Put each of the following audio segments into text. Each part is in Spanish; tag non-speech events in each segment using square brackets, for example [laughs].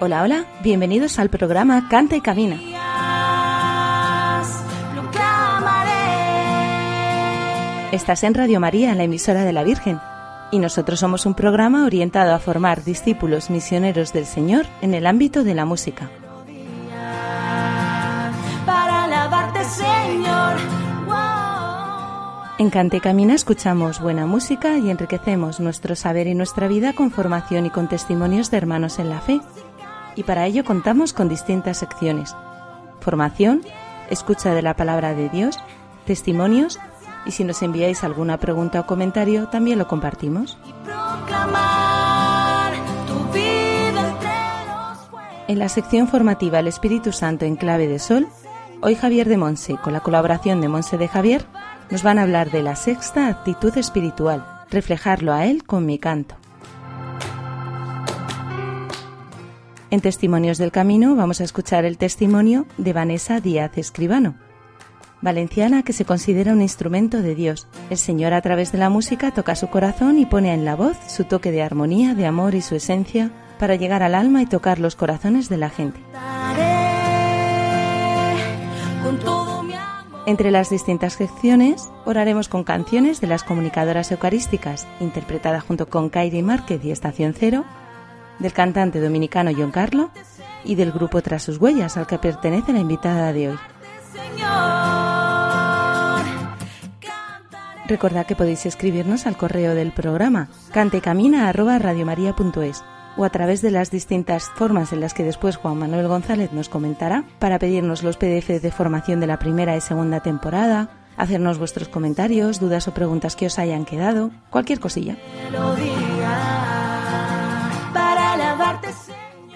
Hola, hola, bienvenidos al programa Canta y Camina. Estás en Radio María, la emisora de la Virgen, y nosotros somos un programa orientado a formar discípulos misioneros del Señor en el ámbito de la música. En Canta y Camina escuchamos buena música y enriquecemos nuestro saber y nuestra vida con formación y con testimonios de hermanos en la fe. Y para ello contamos con distintas secciones. Formación, escucha de la palabra de Dios, testimonios y si nos enviáis alguna pregunta o comentario también lo compartimos. En la sección formativa El Espíritu Santo en clave de sol, hoy Javier de Monse, con la colaboración de Monse de Javier, nos van a hablar de la sexta actitud espiritual, reflejarlo a él con mi canto. En Testimonios del Camino vamos a escuchar el testimonio de Vanessa Díaz Escribano, valenciana que se considera un instrumento de Dios. El Señor a través de la música toca su corazón y pone en la voz su toque de armonía, de amor y su esencia para llegar al alma y tocar los corazones de la gente. Entre las distintas secciones, oraremos con canciones de las comunicadoras eucarísticas, interpretada junto con Kairi Márquez y Estación Cero, del cantante dominicano John Carlo y del grupo Tras sus huellas, al que pertenece la invitada de hoy. Recordad que podéis escribirnos al correo del programa cantecamina@radiomaria.es o a través de las distintas formas en las que después Juan Manuel González nos comentará para pedirnos los PDF de formación de la primera y segunda temporada, hacernos vuestros comentarios, dudas o preguntas que os hayan quedado, cualquier cosilla.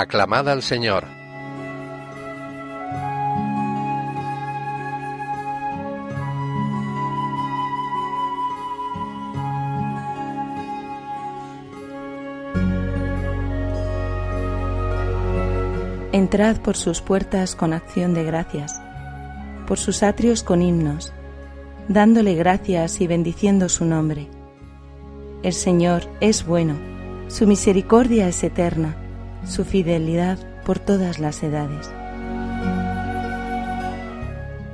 Aclamad al Señor. Entrad por sus puertas con acción de gracias, por sus atrios con himnos, dándole gracias y bendiciendo su nombre. El Señor es bueno, su misericordia es eterna, su fidelidad por todas las edades.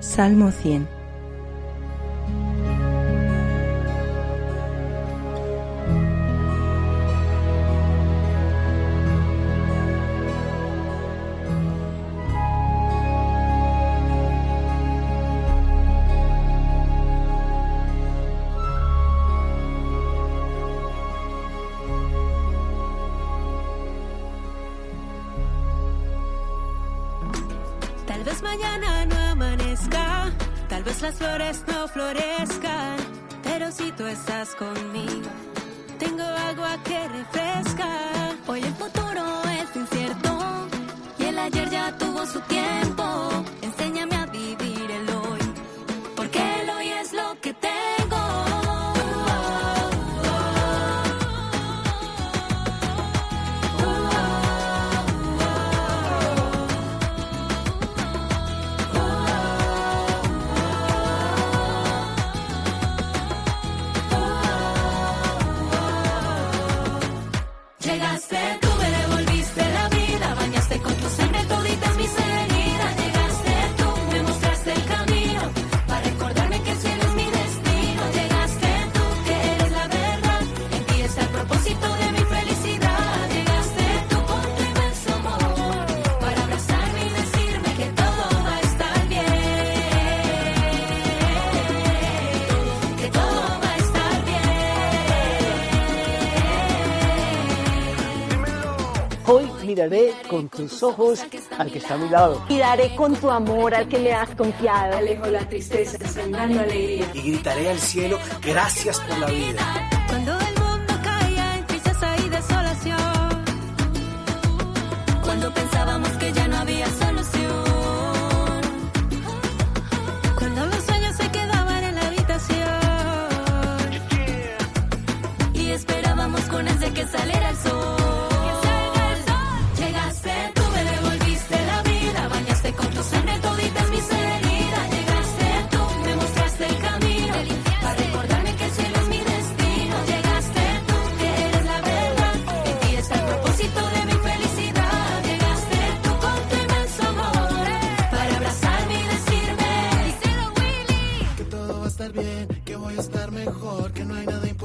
Salmo 100 miraré con tus ojos al que está a mi lado. Y daré con tu amor al que le has confiado. Alejo la tristeza, sembrando alegría. Y gritaré al cielo, gracias por la vida.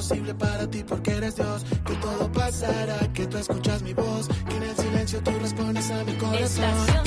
Imposible para ti porque eres Dios, que todo pasará, que tú escuchas mi voz, que en el silencio tú respondes a mi corazón, Estación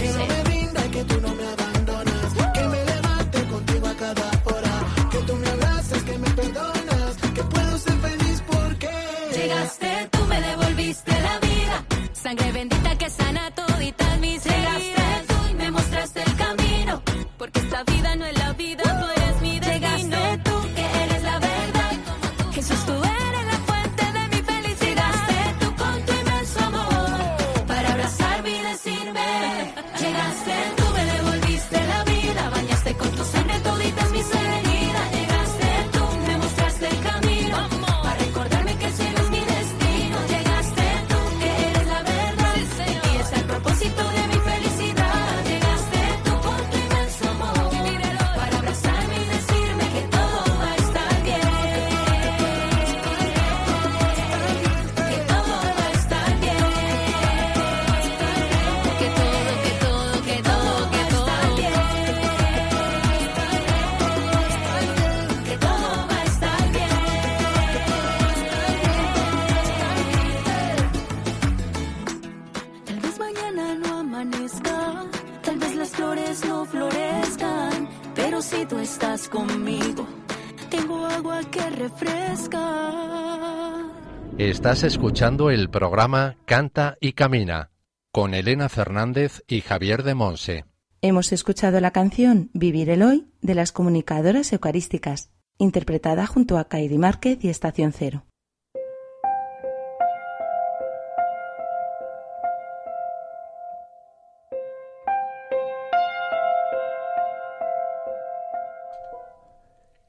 Estás escuchando el programa Canta y Camina con Elena Fernández y Javier de Monse. Hemos escuchado la canción Vivir el Hoy de las comunicadoras eucarísticas, interpretada junto a Kairi Márquez y Estación Cero.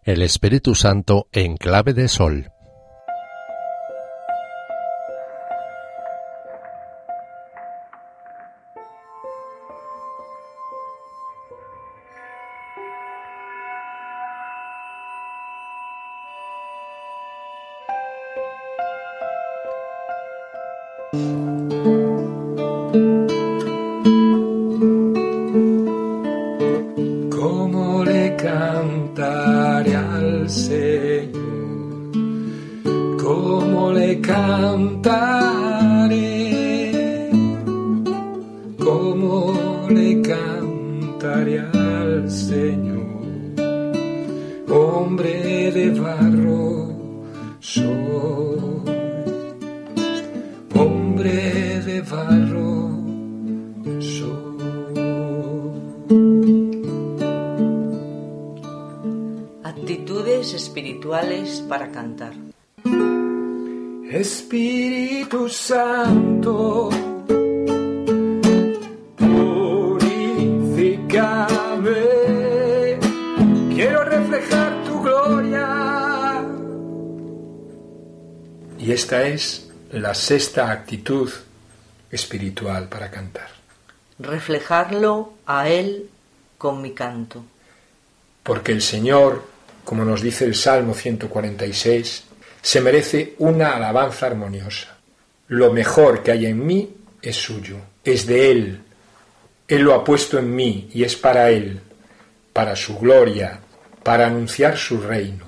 El Espíritu Santo en clave de sol. Esta es la sexta actitud espiritual para cantar. Reflejarlo a Él con mi canto. Porque el Señor, como nos dice el Salmo 146, se merece una alabanza armoniosa. Lo mejor que hay en mí es suyo, es de Él. Él lo ha puesto en mí y es para Él, para su gloria, para anunciar su reino.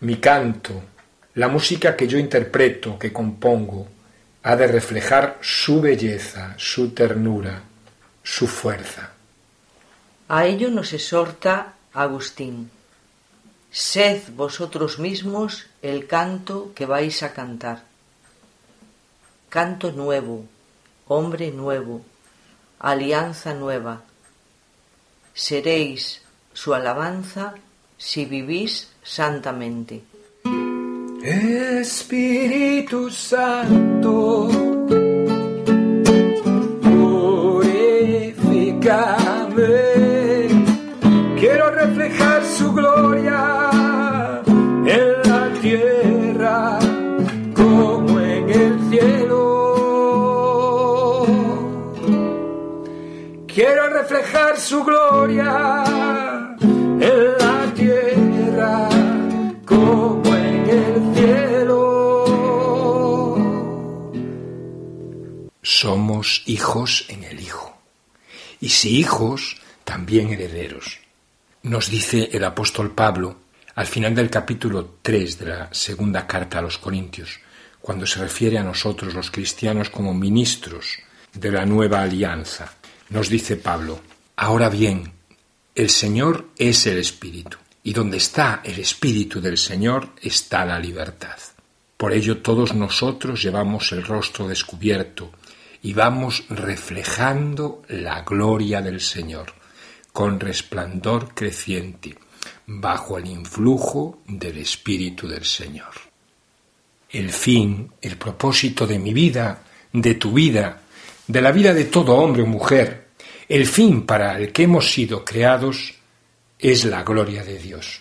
Mi canto, la música que yo interpreto, que compongo, ha de reflejar su belleza, su ternura, su fuerza. A ello nos exhorta Agustín. Sed vosotros mismos el canto que vais a cantar. Canto nuevo, hombre nuevo, alianza nueva. Seréis su alabanza si vivís santamente. Espíritu Santo, purifícame. Quiero reflejar su gloria en la tierra como en el cielo. Quiero reflejar su gloria Somos hijos en el Hijo. Y si hijos, también herederos. Nos dice el apóstol Pablo al final del capítulo 3 de la segunda carta a los Corintios, cuando se refiere a nosotros los cristianos como ministros de la nueva alianza. Nos dice Pablo, ahora bien, el Señor es el Espíritu, y donde está el Espíritu del Señor está la libertad. Por ello todos nosotros llevamos el rostro descubierto y vamos reflejando la gloria del Señor con resplandor creciente bajo el influjo del Espíritu del Señor. El fin, el propósito de mi vida, de tu vida, de la vida de todo hombre o mujer, el fin para el que hemos sido creados es la gloria de Dios.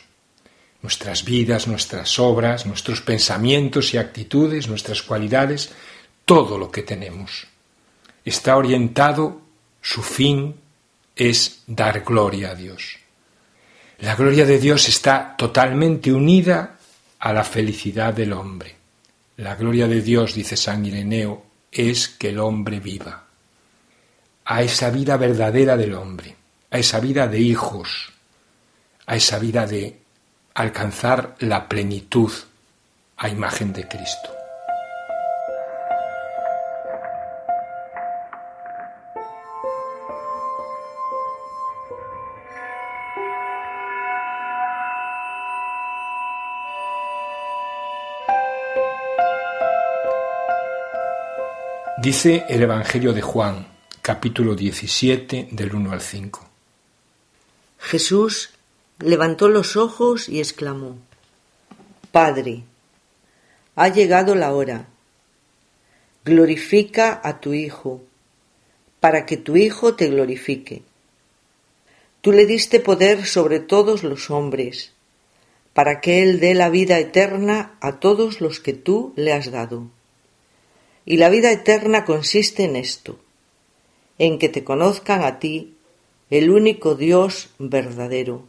Nuestras vidas, nuestras obras, nuestros pensamientos y actitudes, nuestras cualidades, todo lo que tenemos está orientado, su fin es dar gloria a Dios. La gloria de Dios está totalmente unida a la felicidad del hombre. La gloria de Dios, dice San Ireneo, es que el hombre viva. A esa vida verdadera del hombre, a esa vida de hijos, a esa vida de alcanzar la plenitud a imagen de Cristo. Dice el Evangelio de Juan, capítulo 17, del 1 al 5. Jesús levantó los ojos y exclamó, Padre, ha llegado la hora. Glorifica a tu Hijo, para que tu Hijo te glorifique. Tú le diste poder sobre todos los hombres, para que Él dé la vida eterna a todos los que tú le has dado. Y la vida eterna consiste en esto, en que te conozcan a ti, el único Dios verdadero,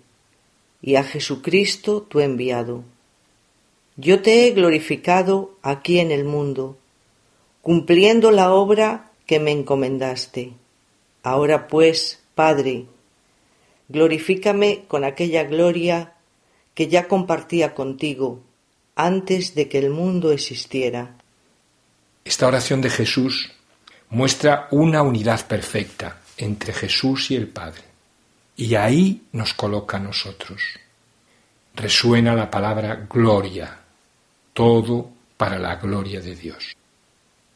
y a Jesucristo tu enviado. Yo te he glorificado aquí en el mundo, cumpliendo la obra que me encomendaste. Ahora pues, Padre, glorifícame con aquella gloria que ya compartía contigo antes de que el mundo existiera. Esta oración de Jesús muestra una unidad perfecta entre Jesús y el Padre. Y ahí nos coloca a nosotros. Resuena la palabra gloria, todo para la gloria de Dios.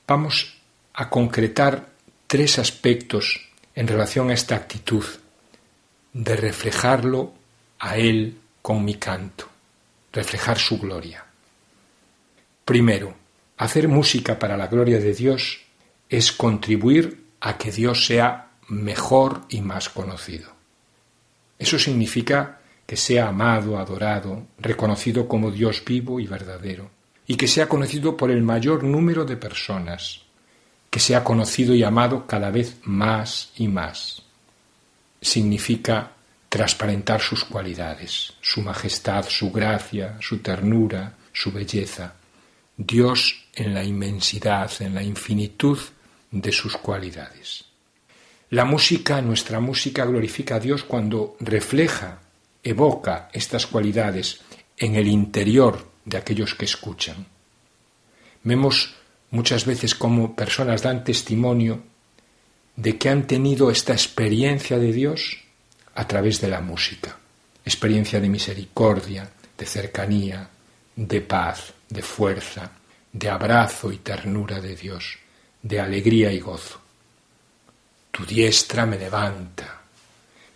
Vamos a concretar tres aspectos en relación a esta actitud de reflejarlo a Él con mi canto, reflejar su gloria. Primero, Hacer música para la gloria de Dios es contribuir a que Dios sea mejor y más conocido. Eso significa que sea amado, adorado, reconocido como Dios vivo y verdadero, y que sea conocido por el mayor número de personas, que sea conocido y amado cada vez más y más. Significa transparentar sus cualidades, su majestad, su gracia, su ternura, su belleza, Dios en la inmensidad, en la infinitud de sus cualidades. La música, nuestra música, glorifica a Dios cuando refleja, evoca estas cualidades en el interior de aquellos que escuchan. Vemos muchas veces cómo personas dan testimonio de que han tenido esta experiencia de Dios a través de la música, experiencia de misericordia, de cercanía, de paz, de fuerza, de abrazo y ternura de Dios, de alegría y gozo. Tu diestra me levanta,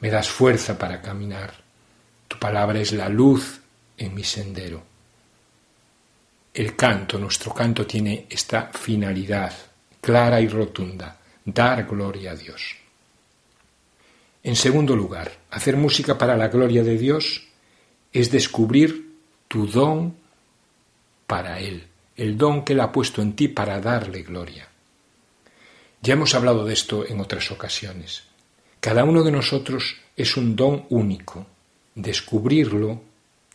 me das fuerza para caminar. Tu palabra es la luz en mi sendero. El canto, nuestro canto tiene esta finalidad clara y rotunda, dar gloria a Dios. En segundo lugar, hacer música para la gloria de Dios es descubrir tu don para Él, el don que Él ha puesto en ti para darle gloria. Ya hemos hablado de esto en otras ocasiones. Cada uno de nosotros es un don único. Descubrirlo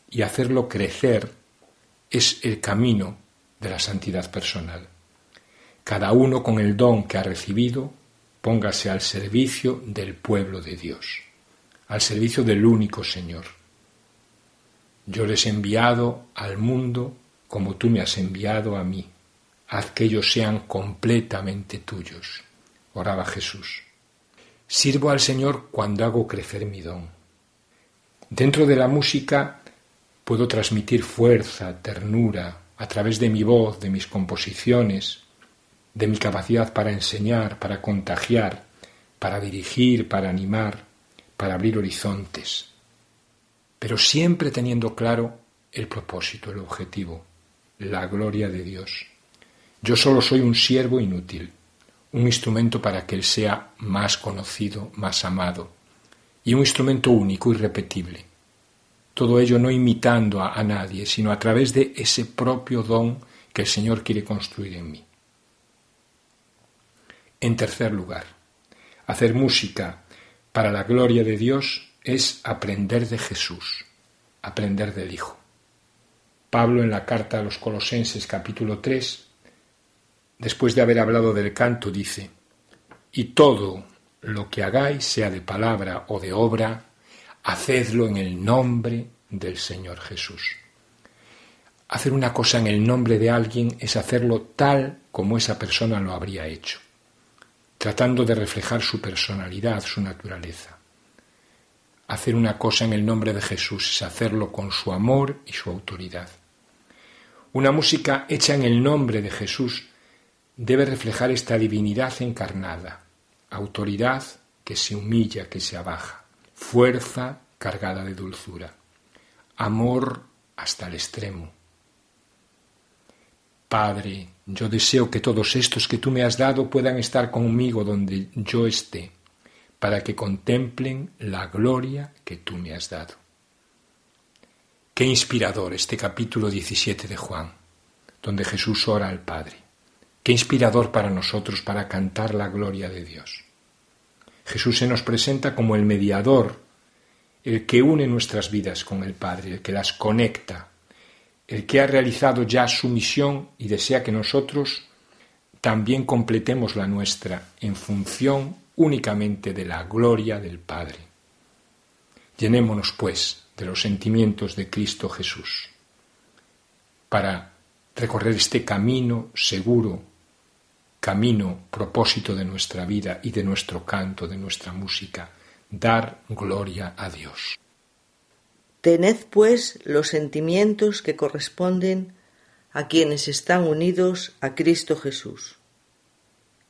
y hacerlo crecer es el camino de la santidad personal. Cada uno con el don que ha recibido, póngase al servicio del pueblo de Dios, al servicio del único Señor. Yo les he enviado al mundo como tú me has enviado a mí. Haz que ellos sean completamente tuyos. Oraba Jesús. Sirvo al Señor cuando hago crecer mi don. Dentro de la música puedo transmitir fuerza, ternura, a través de mi voz, de mis composiciones, de mi capacidad para enseñar, para contagiar, para dirigir, para animar, para abrir horizontes, pero siempre teniendo claro el propósito, el objetivo, la gloria de Dios. Yo solo soy un siervo inútil, un instrumento para que Él sea más conocido, más amado, y un instrumento único, irrepetible. Todo ello no imitando a, a nadie, sino a través de ese propio don que el Señor quiere construir en mí. En tercer lugar, hacer música para la gloria de Dios es aprender de Jesús, aprender del Hijo. Pablo en la carta a los Colosenses capítulo 3, después de haber hablado del canto, dice, y todo lo que hagáis, sea de palabra o de obra, hacedlo en el nombre del Señor Jesús. Hacer una cosa en el nombre de alguien es hacerlo tal como esa persona lo habría hecho tratando de reflejar su personalidad, su naturaleza. Hacer una cosa en el nombre de Jesús es hacerlo con su amor y su autoridad. Una música hecha en el nombre de Jesús debe reflejar esta divinidad encarnada, autoridad que se humilla, que se abaja, fuerza cargada de dulzura, amor hasta el extremo, Padre, yo deseo que todos estos que tú me has dado puedan estar conmigo donde yo esté, para que contemplen la gloria que tú me has dado. Qué inspirador este capítulo 17 de Juan, donde Jesús ora al Padre. Qué inspirador para nosotros para cantar la gloria de Dios. Jesús se nos presenta como el mediador, el que une nuestras vidas con el Padre, el que las conecta, el que ha realizado ya su misión y desea que nosotros también completemos la nuestra en función únicamente de la gloria del Padre. Llenémonos, pues, de los sentimientos de Cristo Jesús para recorrer este camino seguro, camino, propósito de nuestra vida y de nuestro canto, de nuestra música, dar gloria a Dios. Tened pues los sentimientos que corresponden a quienes están unidos a Cristo Jesús,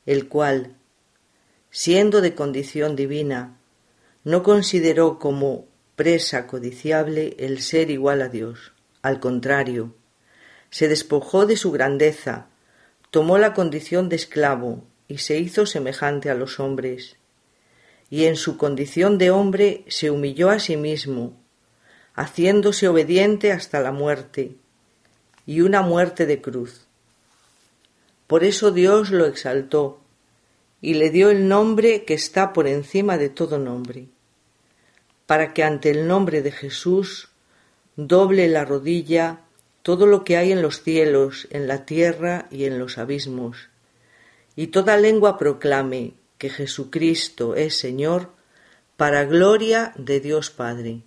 el cual, siendo de condición divina, no consideró como presa codiciable el ser igual a Dios. Al contrario, se despojó de su grandeza, tomó la condición de esclavo y se hizo semejante a los hombres. Y en su condición de hombre se humilló a sí mismo, haciéndose obediente hasta la muerte, y una muerte de cruz. Por eso Dios lo exaltó y le dio el nombre que está por encima de todo nombre, para que ante el nombre de Jesús doble la rodilla todo lo que hay en los cielos, en la tierra y en los abismos, y toda lengua proclame que Jesucristo es Señor, para gloria de Dios Padre.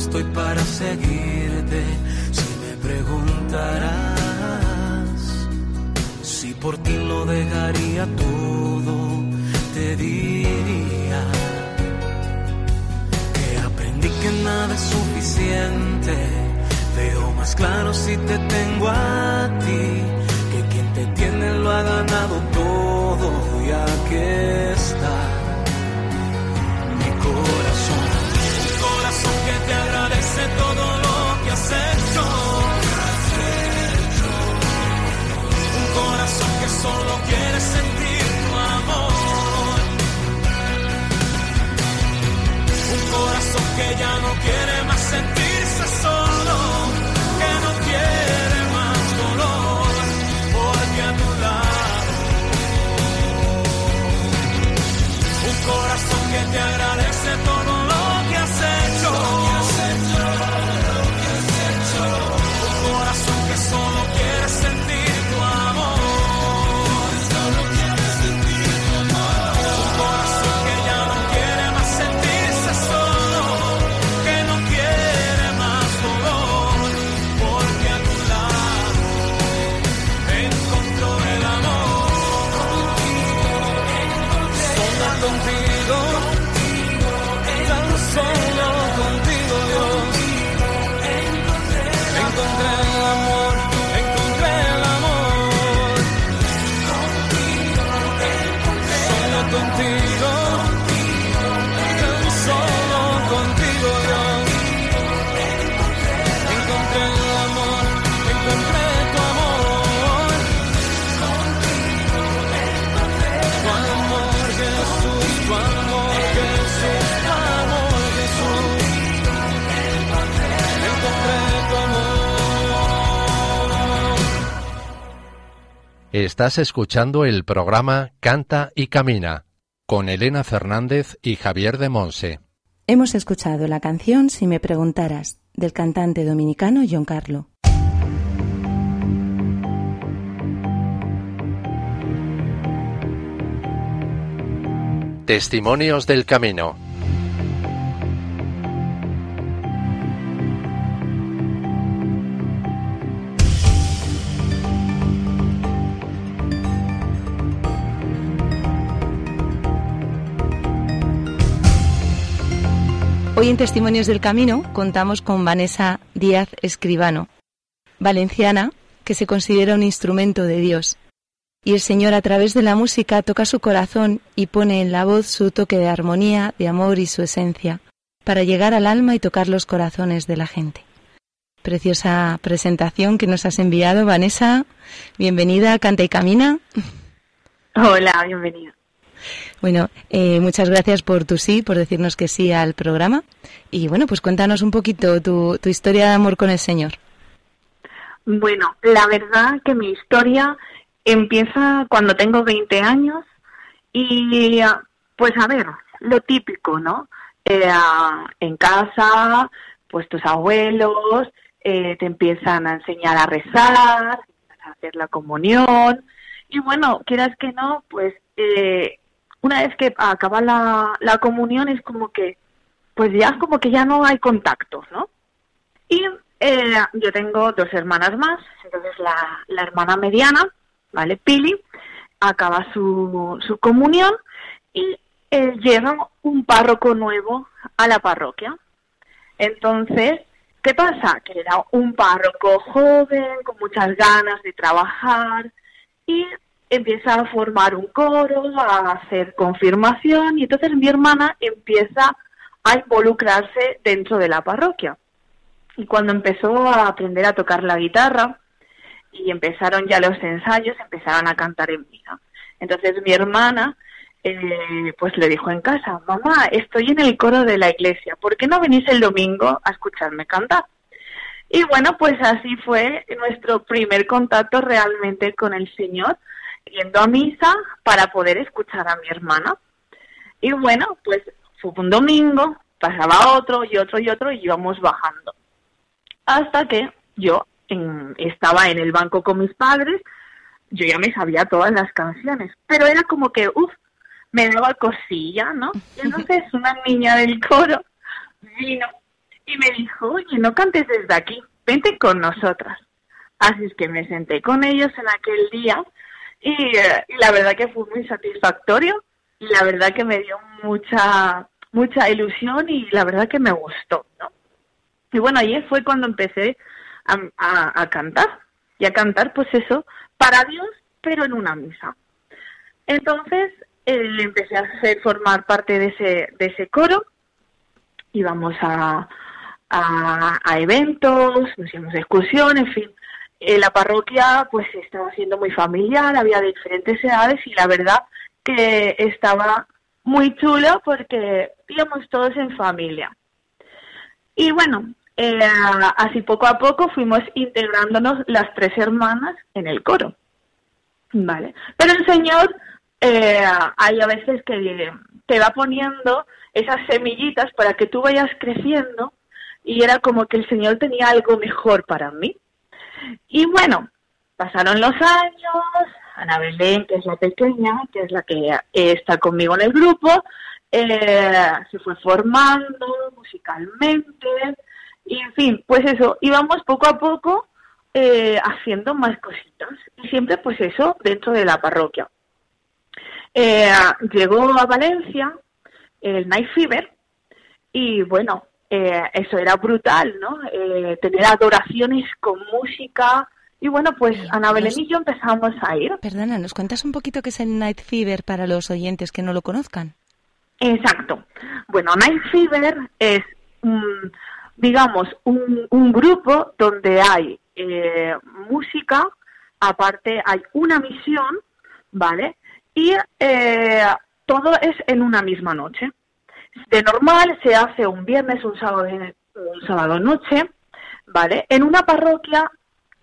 Estoy para seguirte, si me preguntarás si por ti lo dejaría todo, te diría que aprendí que nada es suficiente. Veo más claro si te tengo a ti, que quien te tiene lo ha ganado todo y aquí está corazón que solo quiere sentir tu amor. Un corazón que ya no quiere más sentirse solo, que no quiere más dolor, porque a tu lado. Un corazón que te agradece todo Estás escuchando el programa Canta y Camina con Elena Fernández y Javier de Monse. Hemos escuchado la canción Si me preguntaras del cantante dominicano John Carlo. Testimonios del Camino. Hoy en Testimonios del Camino contamos con Vanessa Díaz Escribano, valenciana que se considera un instrumento de Dios. Y el Señor a través de la música toca su corazón y pone en la voz su toque de armonía, de amor y su esencia, para llegar al alma y tocar los corazones de la gente. Preciosa presentación que nos has enviado, Vanessa. Bienvenida Canta y Camina. Hola, bienvenida. Bueno, eh, muchas gracias por tu sí, por decirnos que sí al programa. Y bueno, pues cuéntanos un poquito tu, tu historia de amor con el Señor. Bueno, la verdad que mi historia empieza cuando tengo 20 años y pues a ver, lo típico, ¿no? eh, en casa, pues tus abuelos eh, te empiezan a enseñar a rezar, a hacer la comunión. Y bueno, quieras que no, pues eh, una vez que acaba la, la comunión es como que, pues ya como que ya no hay contactos, ¿no? Y eh, yo tengo dos hermanas más, entonces la, la hermana mediana, ¿vale? Pili, acaba su, su comunión y eh, llega un párroco nuevo a la parroquia. Entonces, ¿qué pasa? Que era un párroco joven, con muchas ganas de trabajar y empieza a formar un coro, a hacer confirmación y entonces mi hermana empieza a involucrarse dentro de la parroquia. Y cuando empezó a aprender a tocar la guitarra y empezaron ya los ensayos, empezaron a cantar en misa. Entonces mi hermana eh, pues le dijo en casa, mamá, estoy en el coro de la iglesia, ¿por qué no venís el domingo a escucharme cantar? Y bueno, pues así fue nuestro primer contacto realmente con el Señor, yendo a misa para poder escuchar a mi hermana. Y bueno, pues fue un domingo, pasaba otro y otro y otro y íbamos bajando. Hasta que yo estaba en el banco con mis padres, yo ya me sabía todas las canciones, pero era como que, uff, me daba cosilla, ¿no? Y entonces una niña del coro vino y me dijo, oye, no cantes desde aquí, vente con nosotras. Así es que me senté con ellos en aquel día y, eh, y la verdad que fue muy satisfactorio y la verdad que me dio mucha mucha ilusión y la verdad que me gustó, ¿no? Y bueno, ayer fue cuando empecé a, cantar y a cantar, pues eso, para Dios, pero en una misa. Entonces eh, empecé a hacer formar parte de ese, de ese coro, íbamos a, a, a eventos, nos íbamos a excursión, en fin. Eh, la parroquia pues estaba siendo muy familiar, había diferentes edades y la verdad que estaba muy chulo porque íbamos todos en familia. Y bueno, eh, así poco a poco fuimos integrándonos las tres hermanas en el coro. Vale. Pero el Señor, eh, hay a veces que te va poniendo esas semillitas para que tú vayas creciendo y era como que el Señor tenía algo mejor para mí. Y bueno, pasaron los años, Ana Belén, que es la pequeña, que es la que está conmigo en el grupo, eh, se fue formando musicalmente, y en fin, pues eso, íbamos poco a poco eh, haciendo más cositas, y siempre pues eso, dentro de la parroquia. Eh, llegó a Valencia el Night Fever, y bueno, eso era brutal, ¿no? tener adoraciones con música, y bueno, pues Ana Belén y yo empezamos a ir. Perdona, ¿nos cuentas un poquito qué es el Night Fever para los oyentes que no lo conozcan? Exacto. Bueno, Night Fever es, digamos, un, un, grupo donde hay eh, música, aparte hay una misión, ¿vale? Y eh, todo es en una misma noche. De normal se hace un viernes, un sábado, un sábado noche, ¿vale? En una parroquia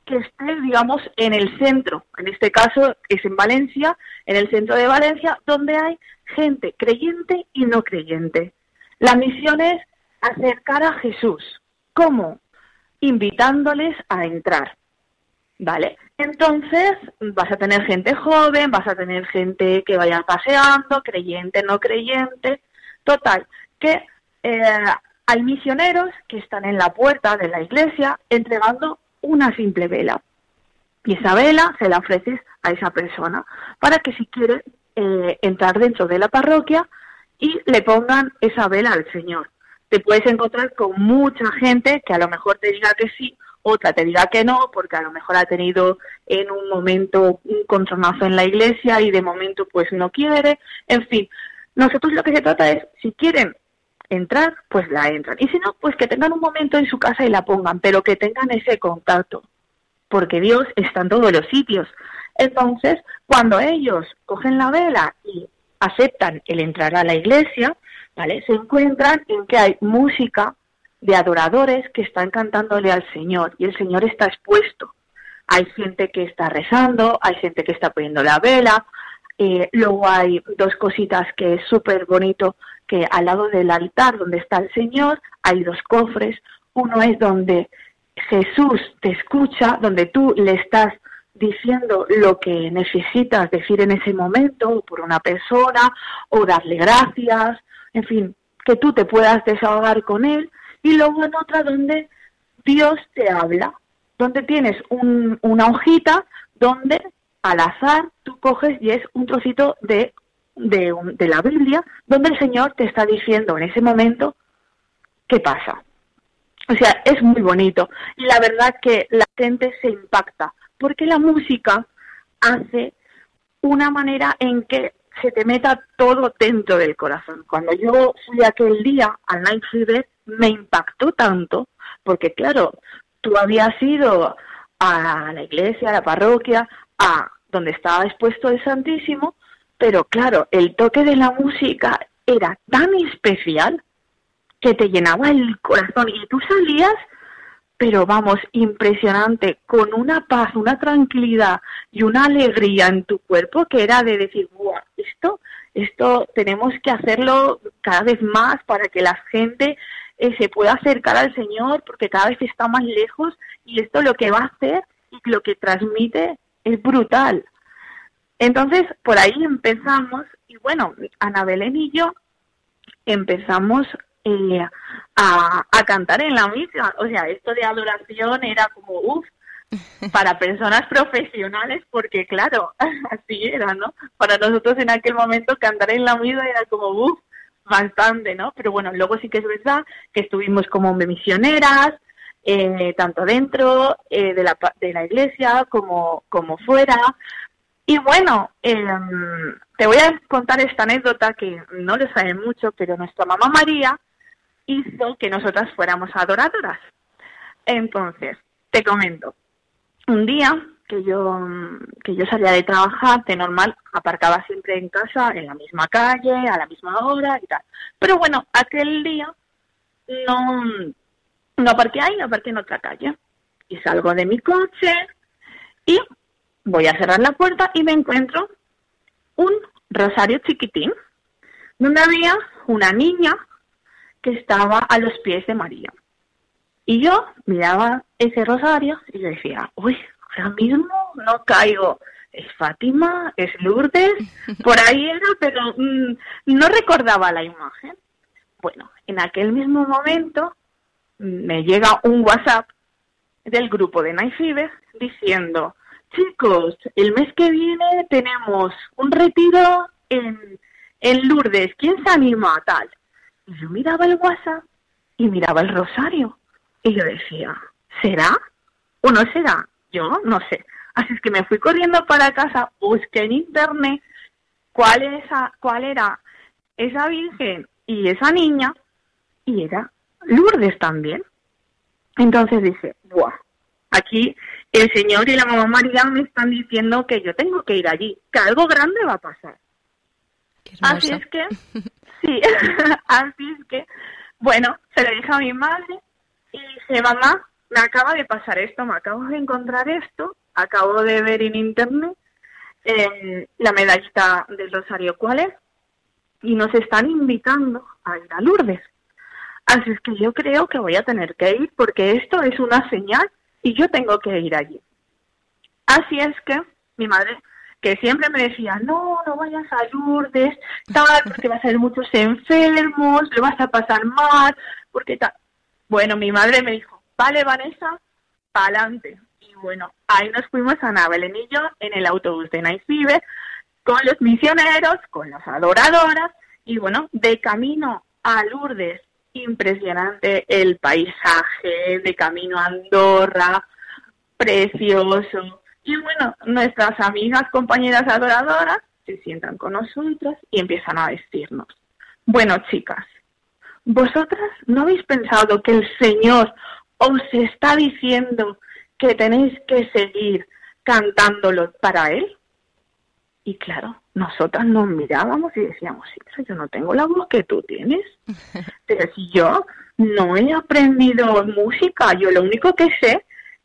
que esté, digamos, en el centro. En este caso es en Valencia, en el centro de Valencia, donde hay gente creyente y no creyente. La misión es acercar a Jesús. ¿Cómo? Invitándoles a entrar. ¿Vale? Entonces vas a tener gente joven, vas a tener gente que vaya paseando, creyente, no creyente. Total, que eh, hay misioneros que están en la puerta de la iglesia entregando una simple vela. Y esa vela se la ofreces a esa persona para que si quiere eh, entrar dentro de la parroquia y le pongan esa vela al Señor. Te puedes encontrar con mucha gente que a lo mejor te diga que sí, otra te diga que no, porque a lo mejor ha tenido en un momento un contronazo en la iglesia y de momento pues no quiere. En fin, nosotros lo que se trata es, si quieren entrar, pues la entran. Y si no, pues que tengan un momento en su casa y la pongan, pero que tengan ese contacto, porque Dios está en todos los sitios. Entonces, cuando ellos cogen la vela y aceptan el entrar a la iglesia, ¿vale? Se encuentran en que hay música de adoradores que están cantándole al Señor y el Señor está expuesto. Hay gente que está rezando, hay gente que está poniendo la vela, Eh, luego hay dos cositas que es súper bonito, que al lado del altar donde está el Señor hay dos cofres. Uno es donde Jesús te escucha, donde tú le estás diciendo lo que necesitas decir en ese momento por una persona o darle gracias, en fin, que tú te puedas desahogar con él. Y luego en otra donde Dios te habla, donde tienes un, una hojita donde al azar tú coges y es un trocito de, de, de la Biblia donde el Señor te está diciendo en ese momento qué pasa. O sea, es muy bonito. Y la verdad que la gente se impacta, porque la música hace una manera en que se te meta todo dentro del corazón. Cuando yo fui aquel día al Night Fever, me impactó tanto, porque claro, tú habías ido a la iglesia, a la parroquia, a donde estaba expuesto el Santísimo, pero claro, el toque de la música era tan especial que te llenaba el corazón y tú salías, pero vamos, impresionante, con una paz, una tranquilidad y una alegría en tu cuerpo que era de decir, wow, esto, esto tenemos que hacerlo cada vez más para que la gente eh, se pueda acercar al Señor porque cada vez está más lejos y esto lo que va a hacer y lo que transmite es brutal. Entonces, por ahí empezamos, y bueno, Ana Belén y yo empezamos eh, a, a, cantar en la misma. O sea, esto de adoración era como, uff, [laughs] para personas profesionales, porque claro, [laughs] así era, ¿no? Para nosotros en aquel momento cantar en la misma era como, uff, bastante, ¿no? Pero bueno, luego sí que es verdad que estuvimos como misioneras, eh, tanto dentro eh, de, la, de la iglesia como, como fuera. Y bueno, eh, te voy a contar esta anécdota que no lo saben mucho, pero nuestra mamá María hizo que nosotras fuéramos adoradoras. Entonces, te comento, un día que yo que yo salía de trabajar, de normal, aparcaba siempre en casa, en la misma calle, a la misma hora y tal. Pero bueno, aquel día no no aparqué ahí, aparqué en otra calle. Y salgo de mi coche y voy a cerrar la puerta y me encuentro un rosario chiquitín, donde había una niña que estaba a los pies de María. Y yo miraba ese rosario y decía, uy, ahora mismo no caigo. Es Fátima, es Lourdes, [laughs] por ahí era, pero mmm, no recordaba la imagen. Bueno, en aquel mismo momento me llega un WhatsApp del grupo de Night diciendo, chicos, el mes que viene tenemos un retiro en, en Lourdes, ¿quién se anima a tal? Y yo miraba el WhatsApp y miraba el rosario y yo decía, ¿será o no será? Yo no sé. Así es que me fui corriendo para casa, busqué en internet cuál, esa, cuál era esa virgen y esa niña y era Lourdes también. Entonces dije, ¡buah! Aquí el Señor y la mamá María me están diciendo que yo tengo que ir allí, que algo grande va a pasar. Así es que, [laughs] sí, [laughs] así es que, bueno, se le dije a mi madre y dije, mamá, me acaba de pasar esto, me acabo de encontrar esto, acabo de ver en internet eh, la medallita del Rosario, ¿cuál es? Y nos están invitando a ir a Lourdes. Así es que yo creo que voy a tener que ir porque esto es una señal y yo tengo que ir allí. Así es que mi madre, que siempre me decía, no, no vayas a Lourdes, tal, porque vas a haber muchos enfermos, le vas a pasar mal, porque tal. Bueno, mi madre me dijo, vale, Vanessa, pa'lante. Y bueno, ahí nos fuimos a Belén y yo en el autobús de Night Fever, con los misioneros, con las adoradoras, y bueno, de camino a Lourdes impresionante el paisaje de camino a Andorra, precioso. Y bueno, nuestras amigas, compañeras adoradoras se sientan con nosotros y empiezan a decirnos, bueno chicas, ¿vosotras no habéis pensado que el Señor os está diciendo que tenéis que seguir cantándolo para Él? Y claro, nosotras nos mirábamos y decíamos, sí, pero yo no tengo la voz que tú tienes. [laughs] Pero si yo no he aprendido música, yo lo único que sé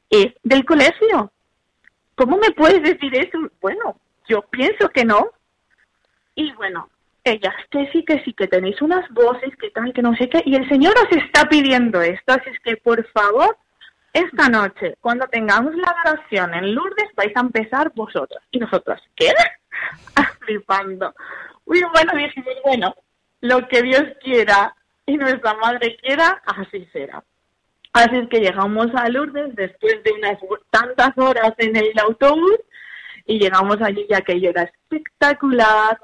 es del colegio. ¿Cómo me puedes decir eso? Bueno, yo pienso que no. Y bueno, ellas, que sí, que sí, que tenéis unas voces, que tal, que no sé qué, y el Señor os está pidiendo esto, así es que por favor, esta noche, cuando tengamos la oración en Lourdes, vais a empezar vosotras. Y nosotras, ¿qué? [laughs] Flipando. Uy, bueno, dijimos, bueno, lo que Dios quiera y nuestra madre quiera, así será. Así es que llegamos a Lourdes después de unas tantas horas en el autobús y llegamos allí ya que era espectacular.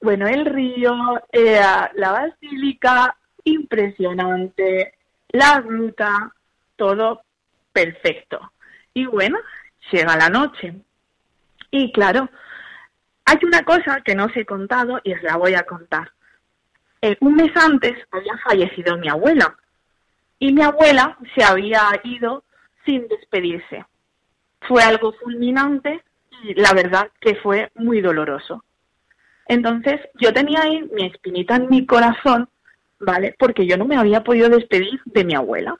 Bueno, el río, eh, la basílica, impresionante, la ruta, todo perfecto. Y bueno, llega la noche. Y claro, hay una cosa que no os he contado y os la voy a contar. Eh, un mes antes había fallecido mi abuela y mi abuela se había ido sin despedirse. Fue algo fulminante y la verdad que fue muy doloroso. Entonces yo tenía ahí mi espinita en mi corazón, ¿vale? Porque yo no me había podido despedir de mi abuela.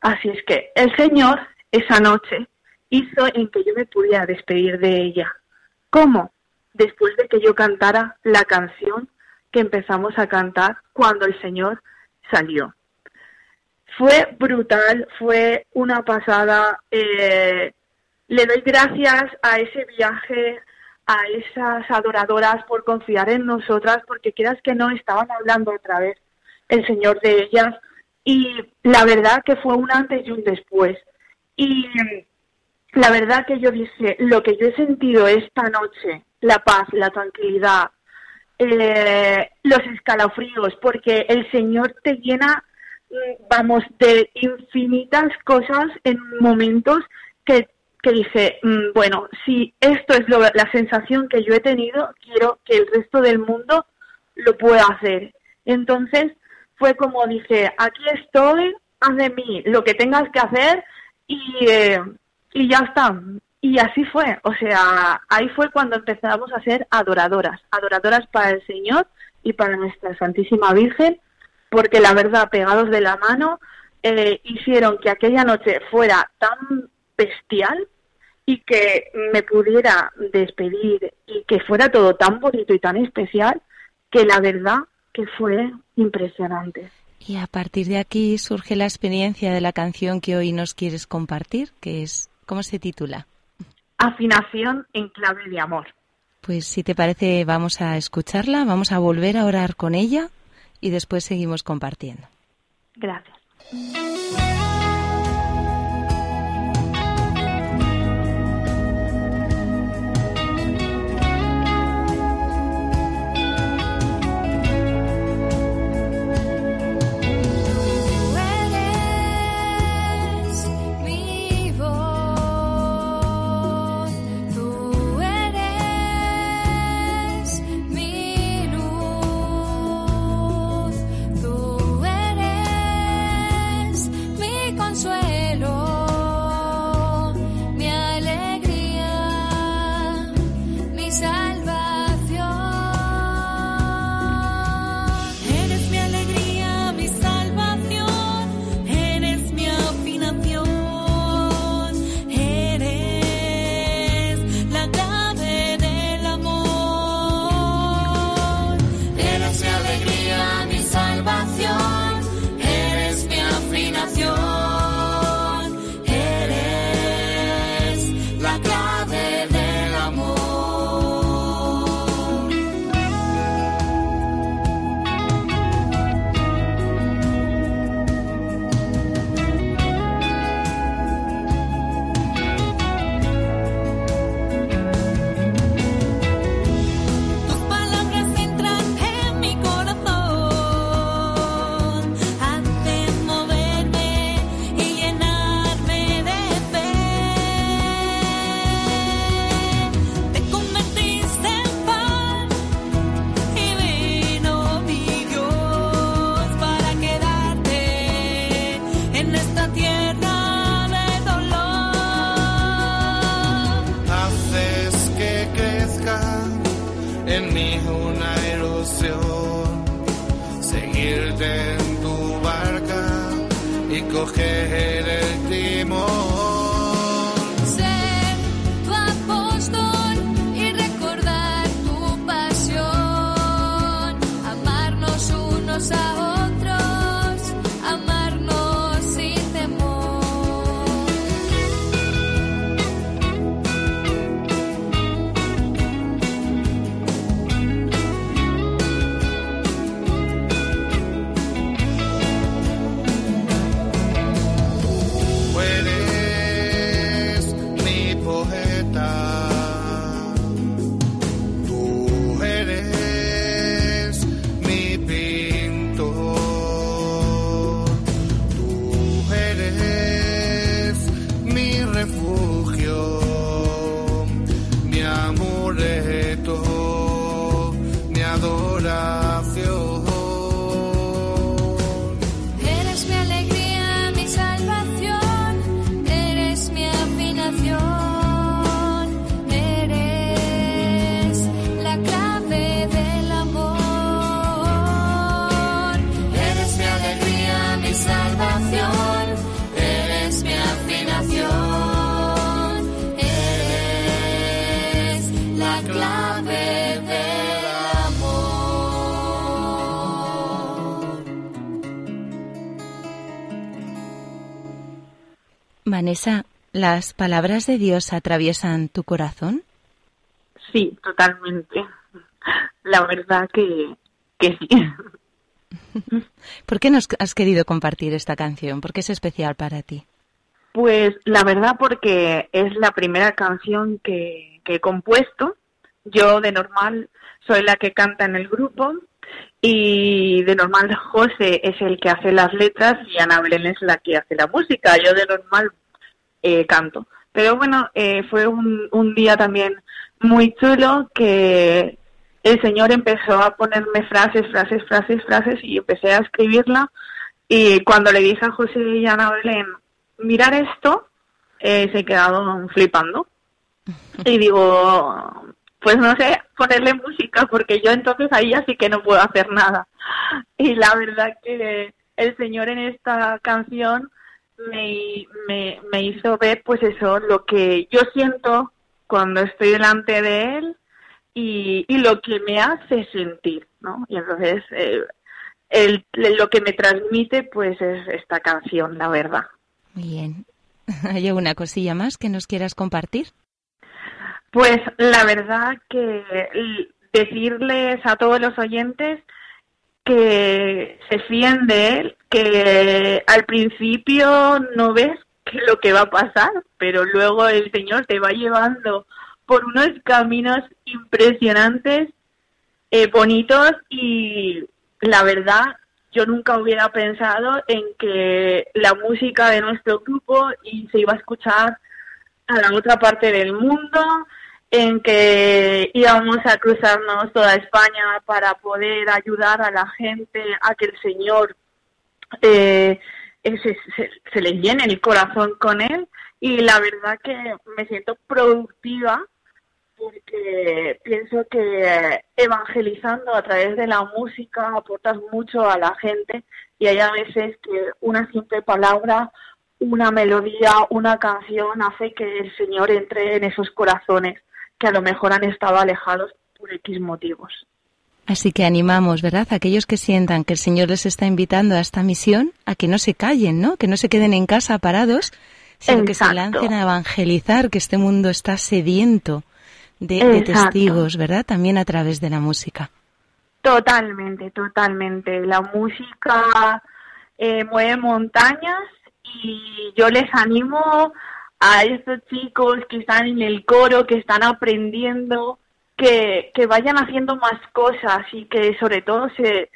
Así es que el Señor esa noche hizo en que yo me pudiera despedir de ella. ¿Cómo? Después de que yo cantara la canción que empezamos a cantar cuando el Señor salió. Fue brutal, fue una pasada. Eh, le doy gracias a ese viaje, a esas adoradoras por confiar en nosotras, porque quieras que no, estaban hablando otra vez el Señor de ellas. Y la verdad que fue un antes y un después. Y la verdad que yo dije, lo que yo he sentido esta noche, la paz, la tranquilidad, eh, los escalofríos, porque el Señor te llena, mm, vamos, de infinitas cosas en momentos que, que dice, mm, bueno, si esto es la sensación que yo he tenido, quiero que el resto del mundo lo pueda hacer. Entonces fue como dice, aquí estoy, haz de mí lo que tengas que hacer y, eh, y ya está. Y así fue, o sea, ahí fue cuando empezamos a ser adoradoras, adoradoras para el Señor y para nuestra Santísima Virgen, porque la verdad, pegados de la mano, eh, hicieron que aquella noche fuera tan bestial y que me pudiera despedir y que fuera todo tan bonito y tan especial, que la verdad que fue impresionante. Y a partir de aquí surge la experiencia de la canción que hoy nos quieres compartir, que es, ¿cómo se titula? Afinación en clave de amor. Pues si te parece, vamos a escucharla, vamos a volver a orar con ella y después seguimos compartiendo. Gracias. ¿Las palabras de Dios atraviesan tu corazón? Sí, totalmente. La verdad que, que sí. [laughs] ¿Por qué nos has querido compartir esta canción? ¿Por qué es especial para ti? Pues la verdad porque es la primera canción que, que he compuesto. Yo de normal soy la que canta en el grupo y de normal José es el que hace las letras y Ana Belén es la que hace la música. Yo de normal eh, canto. Pero bueno, eh, fue un, un día también muy chulo que el Señor empezó a ponerme frases, frases, frases, frases y empecé a escribirla. Y cuando le dije a José y a Ana Belén, mirar esto, eh, se quedaron flipando. [laughs] Y digo, pues no sé, ponerle música, porque yo entonces ahí así que no puedo hacer nada. Y la verdad que el Señor en esta canción me, me, me hizo ver pues eso, lo que yo siento cuando estoy delante de Él y, y lo que me hace sentir, ¿no? Y entonces eh, el, lo que me transmite pues es esta canción, la verdad. Bien. [laughs] ¿Hay alguna cosilla más que nos quieras compartir? Pues la verdad que decirles a todos los oyentes que se fíen de él, que al principio no ves que lo que va a pasar, pero luego el Señor te va llevando por unos caminos impresionantes, eh, bonitos y la verdad yo nunca hubiera pensado en que la música de nuestro grupo se iba a escuchar a la otra parte del mundo, en que íbamos a cruzarnos toda España para poder ayudar a la gente a que el Señor eh, eh, se, se, le llene el corazón con Él. Y la verdad que me siento productiva porque pienso que evangelizando a través de la música aportas mucho a la gente y hay a veces que una simple palabra, una melodía, una canción hace que el Señor entre en esos corazones que a lo mejor han estado alejados por X motivos. Así que animamos, ¿verdad? A aquellos que sientan que el Señor les está invitando a esta misión, a que no se callen, ¿no? Que no se queden en casa parados, sino que se lancen a evangelizar, que este mundo está sediento de, testigos, ¿verdad? También a través de la música. Totalmente, totalmente. La música eh, mueve montañas y yo les animo a estos chicos que están en el coro, que están aprendiendo, que, que vayan haciendo más cosas y que sobre todo se,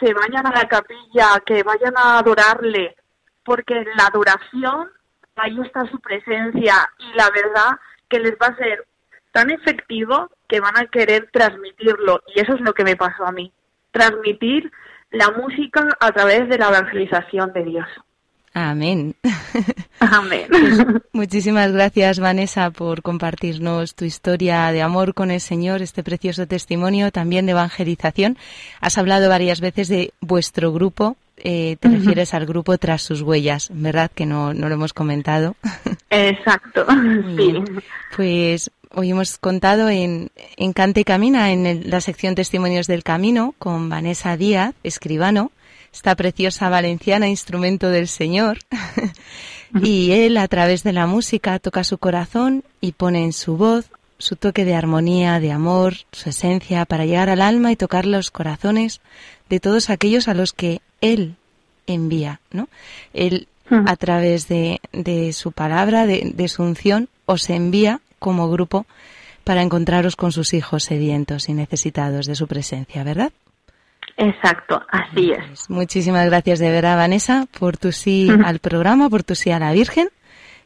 se vayan a la capilla, que vayan a adorarle, porque en la adoración ahí está su presencia y la verdad que les va a ser tan efectivo que van a querer transmitirlo y eso es lo que me pasó a mí, transmitir la música a través de la evangelización de Dios. Amén. Amén. Pues muchísimas gracias, Vanessa, por compartirnos tu historia de amor con el Señor, este precioso testimonio también de evangelización. Has hablado varias veces de vuestro grupo. Eh, te refieres al grupo Tras sus huellas, ¿verdad? Que no, no lo hemos comentado. Exacto. Sí. Pues hoy hemos contado en, en Cante y Camina, en el- la sección Testimonios del Camino, con Vanessa Díaz, escribano, esta preciosa valenciana, instrumento del Señor. y él, a través de la música, toca su corazón y pone en su voz su toque de armonía, de amor, su esencia, para llegar al alma y tocar los corazones de todos aquellos a los que él envía, ¿no? Él, a través de, de su palabra, de, de su unción, os envía como grupo para encontraros con sus hijos sedientos y necesitados de su presencia, ¿verdad? Exacto, así es. Pues muchísimas gracias de verdad, Vanessa, por tu sí al programa, por tu sí a la Virgen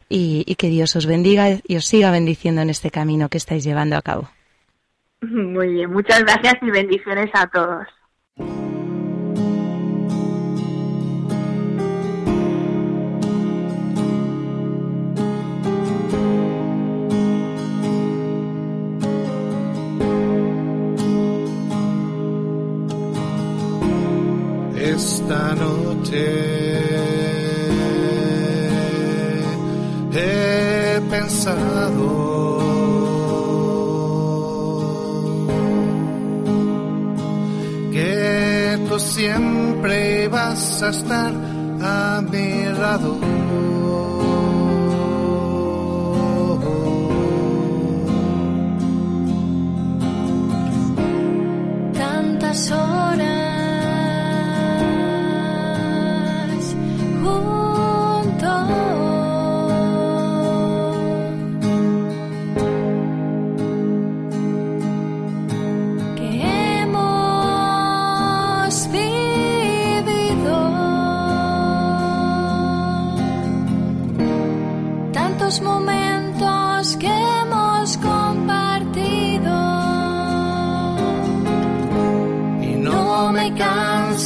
y, y que Dios os bendiga y os siga bendiciendo en este camino que estáis llevando a cabo. Muy bien, muchas gracias y bendiciones a todos. Esta noche he pensado que tú siempre vas a estar a mi lado. Tantas horas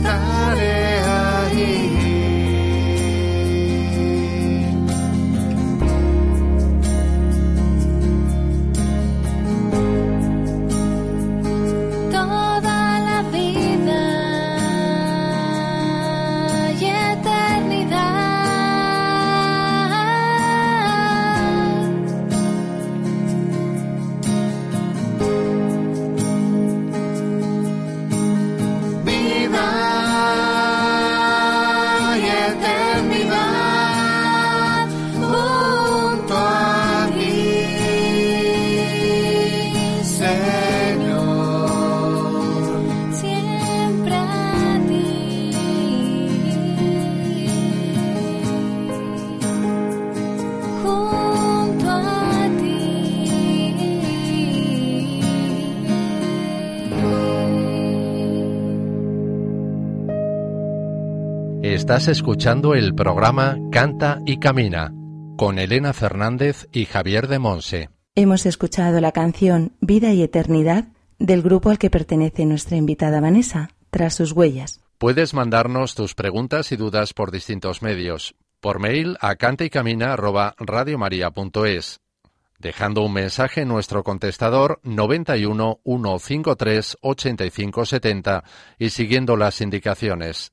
estaré Estás escuchando el programa Canta y Camina con Elena Fernández y Javier de Monse. Hemos escuchado la canción Vida y Eternidad del grupo al que pertenece nuestra invitada Vanessa, tras sus huellas. Puedes mandarnos tus preguntas y dudas por distintos medios. Por mail a cantaycamina@radiomaria.es, dejando un mensaje en nuestro contestador 91 153 85 70 y siguiendo las indicaciones.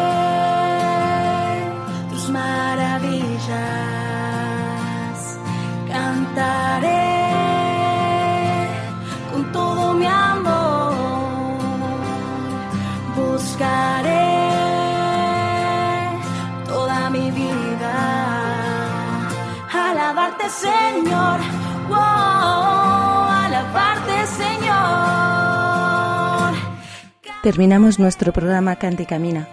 Terminamos nuestro programa Cante y Camina.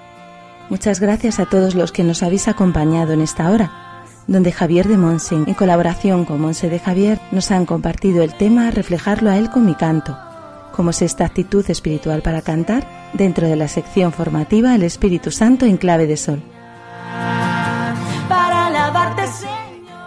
Muchas gracias a todos los que nos habéis acompañado en esta hora, donde Javier de Monsen, en colaboración con Monse de Javier, nos han compartido el tema Reflejarlo a él con mi canto, cómo es esta actitud espiritual para cantar dentro de la sección formativa El Espíritu Santo en clave de sol.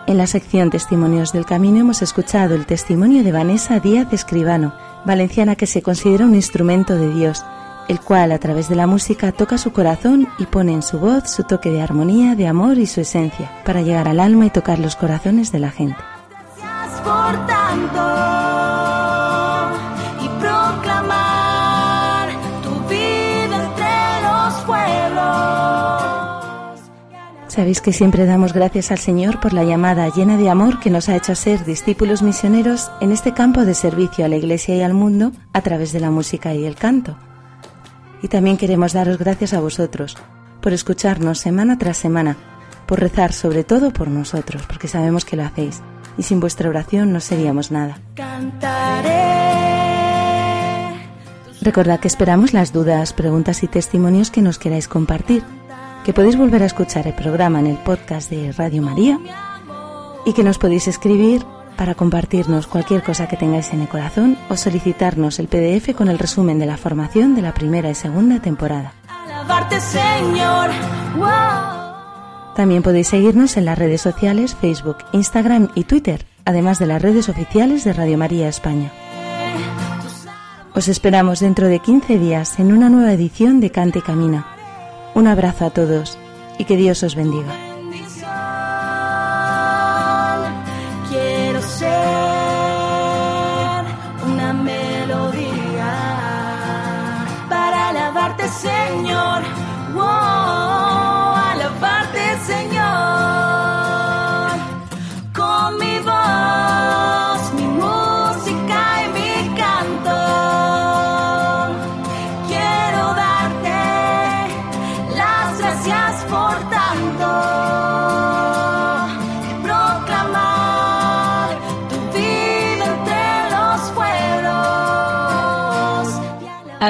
En la sección Testimonios del Camino hemos escuchado el testimonio de Vanessa Díaz Escribano, valenciana que se considera un instrumento de Dios, el cual a través de la música toca su corazón y pone en su voz su toque de armonía, de amor y su esencia, para llegar al alma y tocar los corazones de la gente. Gracias por tanto y proclamar tu vida entre los pueblos. Sabéis que siempre damos gracias al Señor por la llamada llena de amor que nos ha hecho ser discípulos misioneros en este campo de servicio a la Iglesia y al mundo a través de la música y el canto. Y también queremos daros gracias a vosotros por escucharnos semana tras semana, por rezar sobre todo por nosotros, porque sabemos que lo hacéis. Y sin vuestra oración no seríamos nada. Cantaré. Recordad que esperamos las dudas, preguntas y testimonios que nos queráis compartir, que podéis volver a escuchar el programa en el podcast de Radio María y que nos podéis escribir para compartirnos cualquier cosa que tengáis en el corazón o solicitarnos el PDF con el resumen de la formación de la primera y segunda temporada. También podéis seguirnos en las redes sociales Facebook, Instagram y Twitter, además de las redes oficiales de Radio María España. Os esperamos dentro de 15 días en una nueva edición de Cante y Camina. Un abrazo a todos y que Dios os bendiga.